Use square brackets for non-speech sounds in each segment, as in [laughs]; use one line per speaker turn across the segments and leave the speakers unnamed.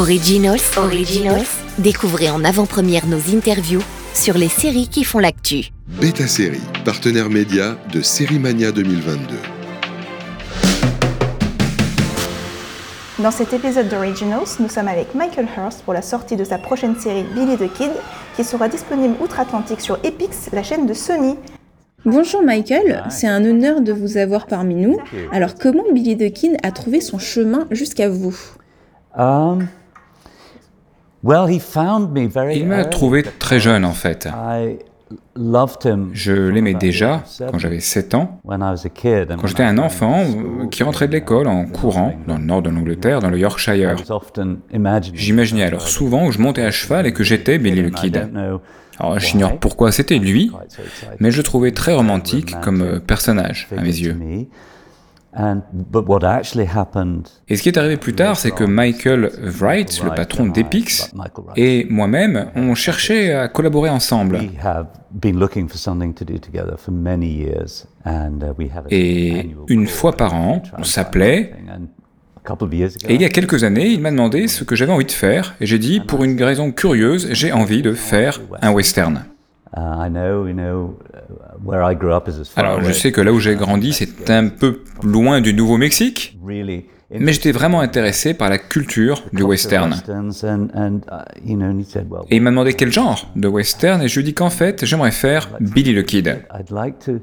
Originals, Originals, découvrez en avant-première nos interviews sur les séries qui font l'actu.
Beta Série, partenaire média de Série Mania 2022.
Dans cet épisode d'Originals, nous sommes avec Michael Hurst pour la sortie de sa prochaine série Billy the Kid, qui sera disponible outre-Atlantique sur Epix, la chaîne de Sony.
Bonjour Michael, c'est un honneur de vous avoir parmi nous. Alors comment Billy the Kid a trouvé son chemin jusqu'à vous?
Um, well, he found me very
Il m'a trouvé très jeune en fait.
I loved him
Je l'aimais déjà quand j'avais 7 ans,
when I was a kid. and
quand j'étais un enfant qui rentrait de l'école en courant dans le nord de l'Angleterre, dans le Yorkshire. J'imaginais alors souvent où je montais à cheval et que j'étais Billy le Kid. Alors j'ignore pourquoi c'était lui, mais je le trouvais très romantique comme personnage à mes yeux. Et ce qui est arrivé plus tard, c'est que Michael Wright, le patron d'Epix, et moi-même, on cherchait à collaborer ensemble.
uh,
Et une fois par an, on s'appelait, Et il y a quelques années, il m'a demandé ce que j'avais envie de faire, et j'ai dit, pour une raison curieuse, j'ai envie de faire un western.
I know, you know, where I grew up is as far
Alors, je
away.
sais que là où j'ai grandi, c'est un peu loin du Nouveau-Mexique,
Really
mais j'étais vraiment intéressé par la culture du western.
uh,
Et il m'a demandé quel genre de western, et je lui ai dit qu'en fait, j'aimerais faire Billy the Kid.
I'd like to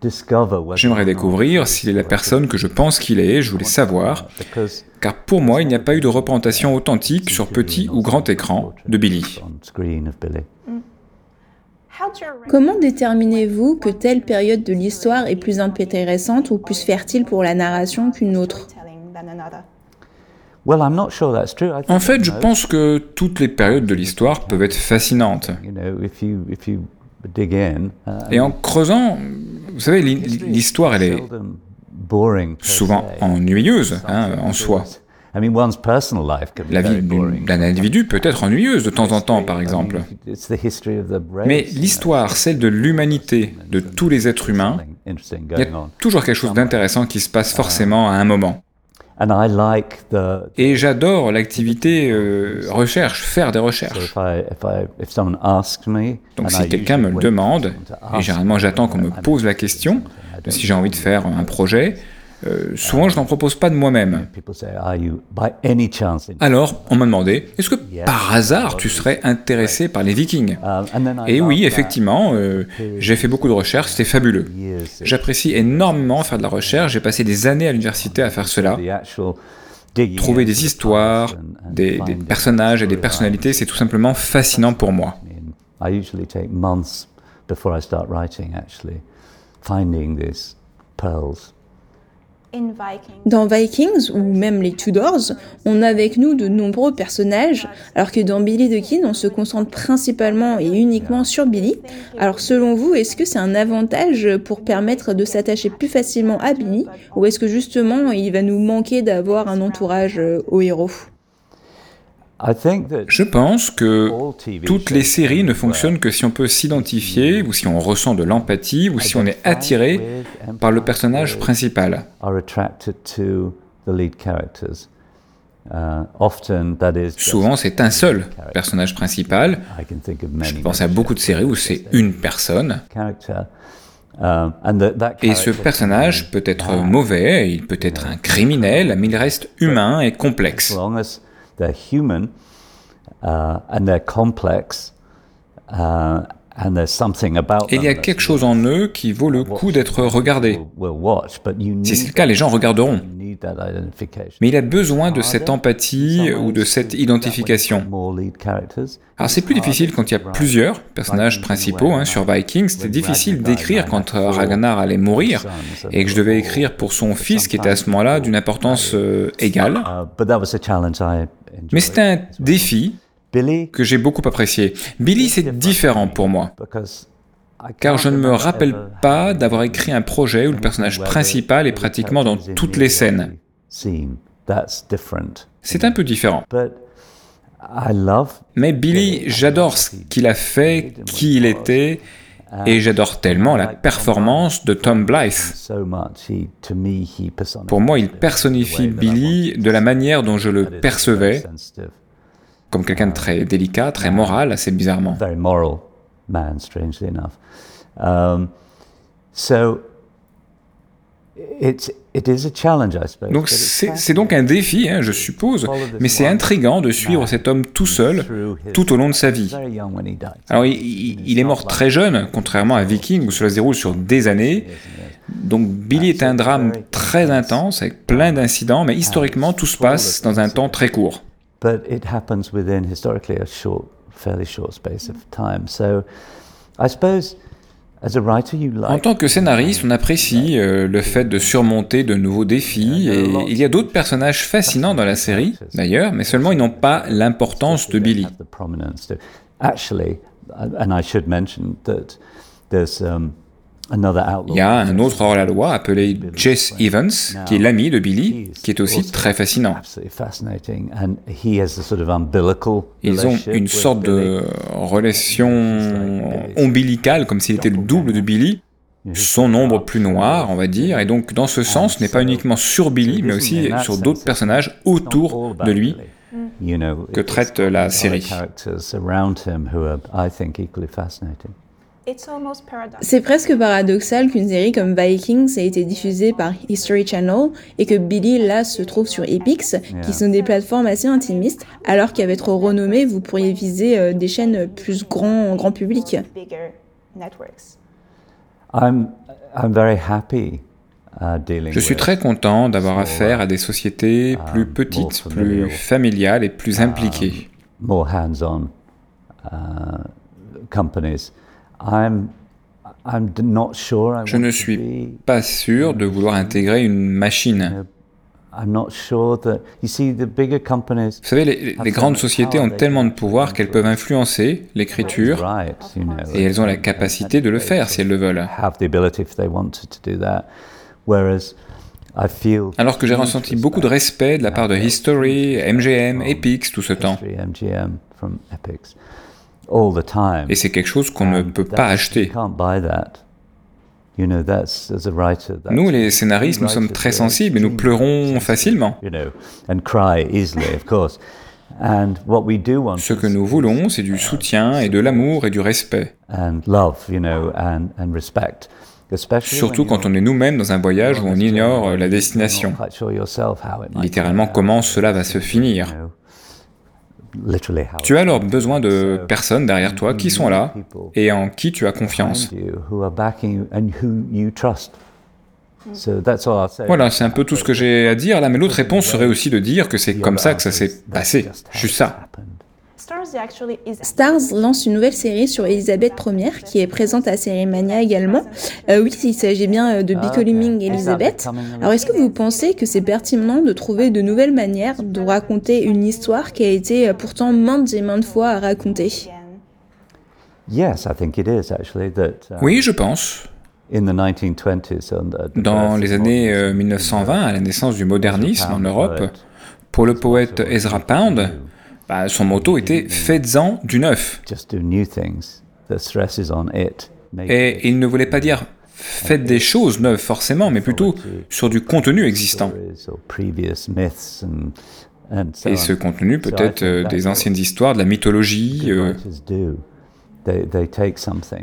discover whether
J'aimerais découvrir s'il est la personne que je pense qu'il est, je voulais savoir,
because
car pour moi, il n'y a pas eu de représentation authentique sur petit ou grand écran de Billy.
Comment déterminez-vous que telle période de l'histoire est plus intéressante ou plus fertile pour la narration qu'une autre?
Telling than another?
Well, I'm not sure that's true. I think
En fait, je pense que toutes les périodes de l'histoire peuvent être fascinantes.
you know, if you if you dig in, uh,
Et en creusant, vous savez, l'hi- l'histoire, elle est souvent
se.
ennuyeuse hein, en soi.
I mean, one's personal life can be
La
very
vie d'un individu peut être ennuyeuse de temps en temps, par exemple.
It's the history of the race,
Mais l'histoire, celle de l'humanité, de tous les êtres humains, il y a toujours quelque chose d'intéressant qui se passe forcément à un moment. Et j'adore l'activité euh, recherche, faire des recherches. Donc si quelqu'un me le demande, et généralement
me,
j'attends qu'on me pose la question, si j'ai envie de faire un projet, euh, souvent je n'en propose pas de moi-même.
People say, are you by any chance? in-"
Alors, on m'a demandé, est-ce que par hasard tu serais intéressé par les Vikings
Um,
Et
love
oui, effectivement, euh, j'ai fait beaucoup de recherches, c'était fabuleux. J'apprécie énormément faire de la recherche, j'ai passé des années à l'université à faire cela. Trouver des histoires, des, personnages et des personnalités, c'est tout simplement fascinant pour moi.
Finding these pearls.
Dans Vikings ou même les Tudors, on a avec nous de nombreux personnages, alors que dans Billy the Kid, on se concentre principalement et uniquement sur Billy. Alors selon vous, est-ce que c'est un avantage pour permettre de s'attacher plus facilement à Billy, ou est-ce que justement il va nous manquer d'avoir un entourage euh, au héros?
Je pense que toutes les séries ne fonctionnent que si on peut s'identifier, ou si on ressent de l'empathie, ou si on est attiré par le personnage principal.
Uh,
Souvent, c'est un seul personnage principal. Je pense à beaucoup de séries où c'est une personne.
Um,
Et ce personnage peut être mauvais, il peut être un criminel, mais il reste humain et complexe.
They're human uh, and they're complex uh, and there's something about
Et il y a quelque chose en eux qui vaut le coup d'être regardé. Si c'est le cas, les gens regarderont. Mais il a besoin de cette empathie ou de cette identification? Alors c'est plus difficile quand il y a plusieurs personnages principaux. hein. Sur Vikings, c'était difficile d'écrire quand euh, Ragnar allait mourir et que je devais écrire pour son fils qui était à ce moment-là d'une importance euh, égale. Mais c'était un défi que j'ai beaucoup apprécié. Billy, c'est différent pour moi. Car je ne me rappelle pas d'avoir écrit un projet où le personnage principal est pratiquement dans toutes les scènes. C'est un peu différent. Mais Billy, j'adore ce qu'il a fait, qui il était, et j'adore tellement la performance de Tom Blythe. Pour moi, il personnifie Billy de la manière dont je le percevais, comme quelqu'un de très délicat, très moral, assez bizarrement.
so it's, it is a challenge, I suppose.
Donc c'est c'est donc un défi, hein, je suppose, mais c'est intriguant de suivre cet homme tout seul tout au long de sa vie. Alors il, il- il est mort très jeune, contrairement à Viking où cela se déroule sur des années. Donc Billy est un drame très intense avec plein d'incidents, mais historiquement tout se passe dans un temps très court.
But it happens within historically a short, fairly short space of time. So I suppose
En tant que scénariste, on apprécie euh, le fait de surmonter de nouveaux défis, et il y a d'autres personnages fascinants dans la série, d'ailleurs, mais seulement ils n'ont pas l'importance de Billy. Il y a un autre hors-la-loi appelé Jess Evans, qui est l'ami de Billy, qui est aussi très fascinant.
Absolutely fascinating, and he has a sort of umbilical.
Ils ont une sorte de relation ombilicale, comme s'il était le double de Billy, son ombre plus noire, on va dire, et donc dans ce sens, ce n'est pas uniquement sur Billy, mais aussi sur d'autres personnages autour de lui. Que traite la série.
C'est presque paradoxal qu'une série comme Vikings ait été diffusée par History Channel et que Billy là se trouve sur Epix, qui sont des plateformes assez intimistes, alors qu'avec votre renommée, vous pourriez viser euh, des chaînes plus grand, grand public.
Bigger networks.
I'm, I'm very happy uh,
Je suis très content d'avoir affaire à des sociétés plus petites, plus familiales et plus impliquées. Je ne suis pas sûr de vouloir intégrer une machine.
I'm not sure that you see the bigger companies.
Vous savez, les, les grandes sociétés ont tellement de pouvoir qu'elles peuvent influencer l'écriture et elles ont la capacité de le faire si elles le veulent. Alors que j'ai ressenti beaucoup de respect de la part de History, MGM, Epix tout ce temps. Et c'est quelque chose qu'on ne peut pas acheter. Nous, les scénaristes, nous sommes très sensibles et nous pleurons facilement. Ce que nous voulons, c'est du soutien et de l'amour et du respect. Surtout quand on est nous-mêmes dans un voyage où on ignore la destination. Littéralement, comment cela va se finir. Tu as alors besoin de
So,
personnes derrière toi qui sont là et en qui tu as confiance. Voilà, c'est un peu tout ce que j'ai à dire là, mais l'autre réponse serait aussi de dire que c'est comme ça que ça s'est passé. Juste ça.
Stars actually is
Stars lance une nouvelle série sur Elisabeth Ier qui est présente à Série Mania également. Euh, oui, il s'agit bien euh, de Becoming Elizabeth. Alors est-ce que vous pensez que c'est pertinent de trouver de nouvelles manières de raconter une histoire qui a été euh, pourtant maintes et maintes fois racontée
Yes, I think it is actually that. uh,
Oui, je pense.
In the 1920s, and the- the
Dans
birth
les
of
années euh,
modernism,
1920, à la naissance du modernisme en Europe,
poet,
pour le poète Ezra Pound, bah, son motto était Faites-en du neuf. Et il ne voulait pas dire faites des choses neuves forcément, mais plutôt sur du contenu existant. Et ce contenu peut être euh, des anciennes histoires, de la mythologie. euh.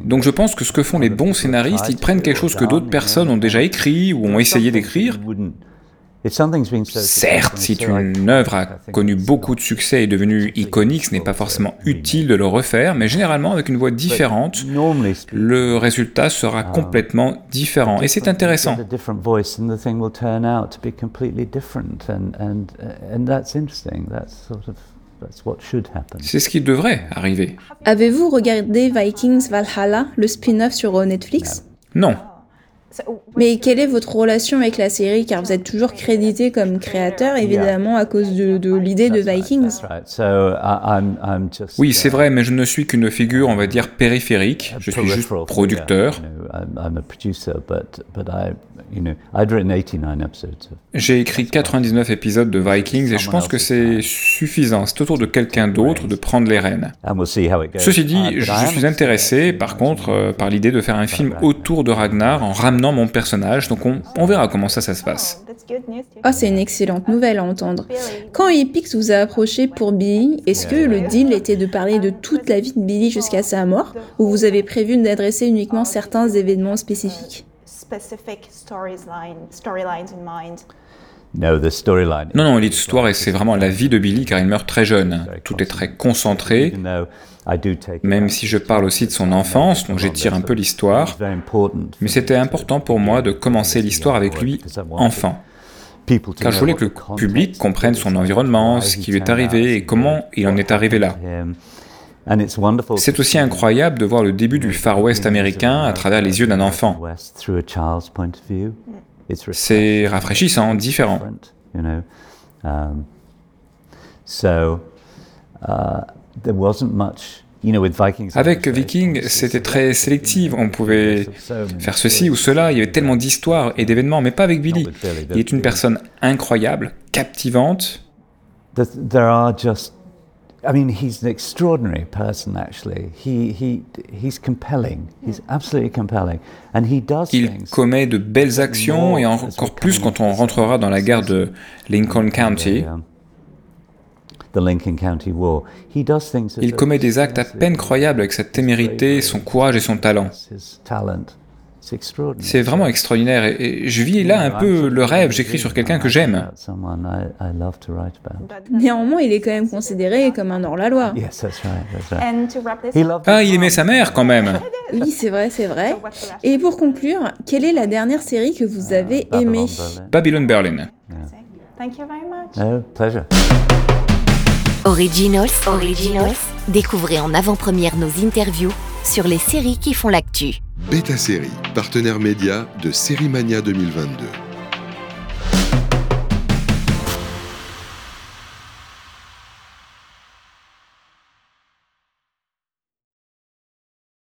Donc je pense que ce que font les bons scénaristes, ils prennent quelque chose que d'autres personnes ont déjà écrit ou ont essayé d'écrire. Certes, si une œuvre a connu
it's
beaucoup
not
de succès et est devenue iconique, ce n'est pas forcément utile de le refaire, mais généralement avec une voix différente, le résultat sera complètement différent. Et c'est intéressant.
you get A different voice, and the thing will turn out to be completely different, and and and that's interesting. That's sort of that's what should happen.
C'est ce qui devrait arriver.
Avez-vous regardé Vikings Valhalla, le spin-off sur euh, Netflix?
Non.
Mais quelle est votre relation avec la série? Car vous êtes toujours crédité comme créateur, évidemment, à cause de, de l'idée de Vikings.
That's right. So I, I'm I'm just
Oui,
uh,
c'est vrai, mais je ne suis qu'une figure, on va dire, périphérique. Je suis juste producteur.
J'ai écrit 99 épisodes de Vikings et je pense que c'est suffisant. C'est autour de quelqu'un d'autre de prendre les rênes. Ceci dit, je suis intéressé par contre euh, par l'idée de faire un film autour de Ragnar en ramenant mon personnage, donc on, on verra comment ça, ça se passe.
Oh, c'est une excellente nouvelle à entendre. Quand Epix vous a approché pour Billy, est-ce que le deal était de parler de toute la vie de Billy jusqu'à sa mort, ou vous avez prévu d'adresser uniquement certains événements spécifiques?
Non, non, l'histoire, c'est vraiment la vie de Billy car il meurt très jeune. Tout est très concentré, même si je parle aussi de son enfance, donc j'étire un peu l'histoire. Mais c'était important pour moi de commencer l'histoire avec lui enfant. Car je voulais que le public comprenne son environnement, ce qui lui est arrivé et comment il en est arrivé là. C'est aussi incroyable de voir le début du Far West américain à travers les yeux d'un enfant. C'est rafraîchissant, différent. Avec Viking, c'était très sélectif. On pouvait faire ceci ou cela. Il y avait tellement d'histoires et d'événements, mais pas avec Billy. Il est une personne incroyable, captivante. I mean, he's an extraordinary person, actually. He, he, he's compelling. He's absolutely compelling. And he does Il commet de belles actions, et encore plus quand on rentrera dans la guerre de Lincoln County. Il commet des actes à peine croyables avec sa témérité, son courage et son talent. C'est vraiment extraordinaire et, je vis là un peu le rêve, j'écris sur quelqu'un que j'aime.
Néanmoins, il est quand même considéré comme un hors-la-loi.
Ah, il aimait sa mère quand même. [laughs]
Oui, c'est vrai, c'est vrai. Et pour conclure, quelle est la dernière série que vous avez aimée?
Babylon Berlin.
Thank you very much.
pleasure.
Originals, Originals, découvrez en avant-première nos interviews sur les séries qui font l'actu.
Beta Série, partenaire média de Série Mania 2022.